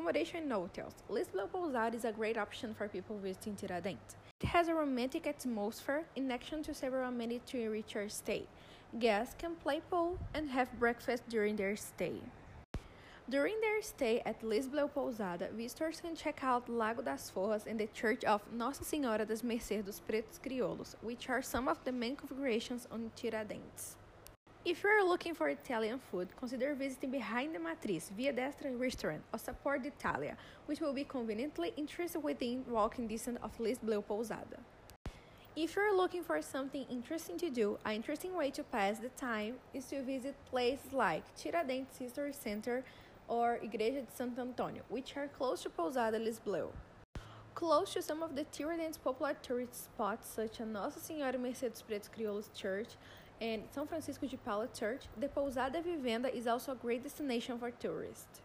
Accommodation in hotels. Lisboa Pousada is a great option for people visiting Tiradentes. It has a romantic atmosphere in addition to several amenities to enrich your stay. Guests can play pool and have breakfast during their stay. During their stay at Lisboa Pousada, visitors can check out Largo das Forras and the Church of Nossa Senhora das Mercês dos Pretos Crioulos, which are some of the main configurations on Tiradentes. If you are looking for Italian food, consider visiting Behind the Matriz Via Destra restaurant or Sapor d'Italia, which will be conveniently interested within walking distance of Lisboa Pousada. If you're looking for something interesting to do, an interesting way to pass the time is to visit places like Tiradentes History Center or Igreja de Santo Antônio, which are close to Pousada Lisboa. Close to some of the Tiradentes popular tourist spots such as Nossa Senhora Mercê dos Pretos Crioulos Church and São Francisco de Paula Church, the Pousada Vivenda is also a great destination for tourists.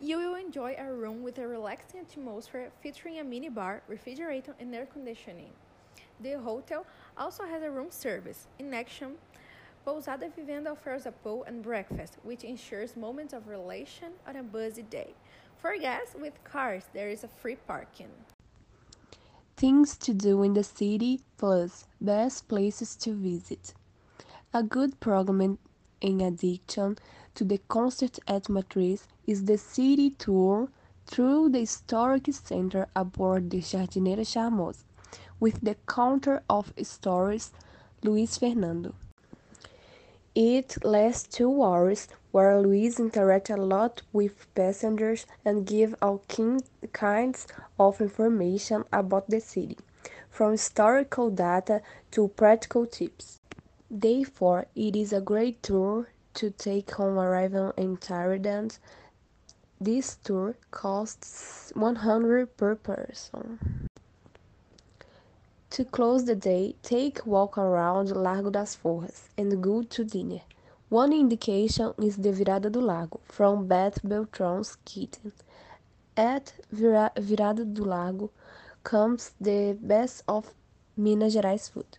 You will enjoy a room with a relaxing atmosphere featuring a mini bar, refrigerator, and air conditioning. The hotel also has a room service. In action, Pousada Vivenda offers a pool and breakfast, which ensures moments of relation on a busy day. For guests with cars, there is a free parking. Things to do in the city plus best places to visit. A good program in addition to the concert at Matriz is the city tour through the historic center aboard the Jardineira Charmosa, with the counter of stories Luis Fernando. It lasts two hours, where Luis interacts a lot with passengers and gives all kinds of information about the city, from historical data to practical tips. Therefore, it is a great tour to take on arrival in Tiradentes. This tour costs 100 per person. To close the day, take a walk around Largo das Forras and go to dinner. One indication is the Virada do Largo from Beth Beltran's kitchen. At Vira Virada do Largo comes the best of Minas Gerais food.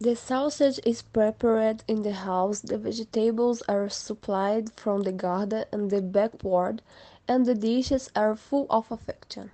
The sausage is prepared in the house, the vegetables are supplied from the garden and the backyard, and the dishes are full of affection.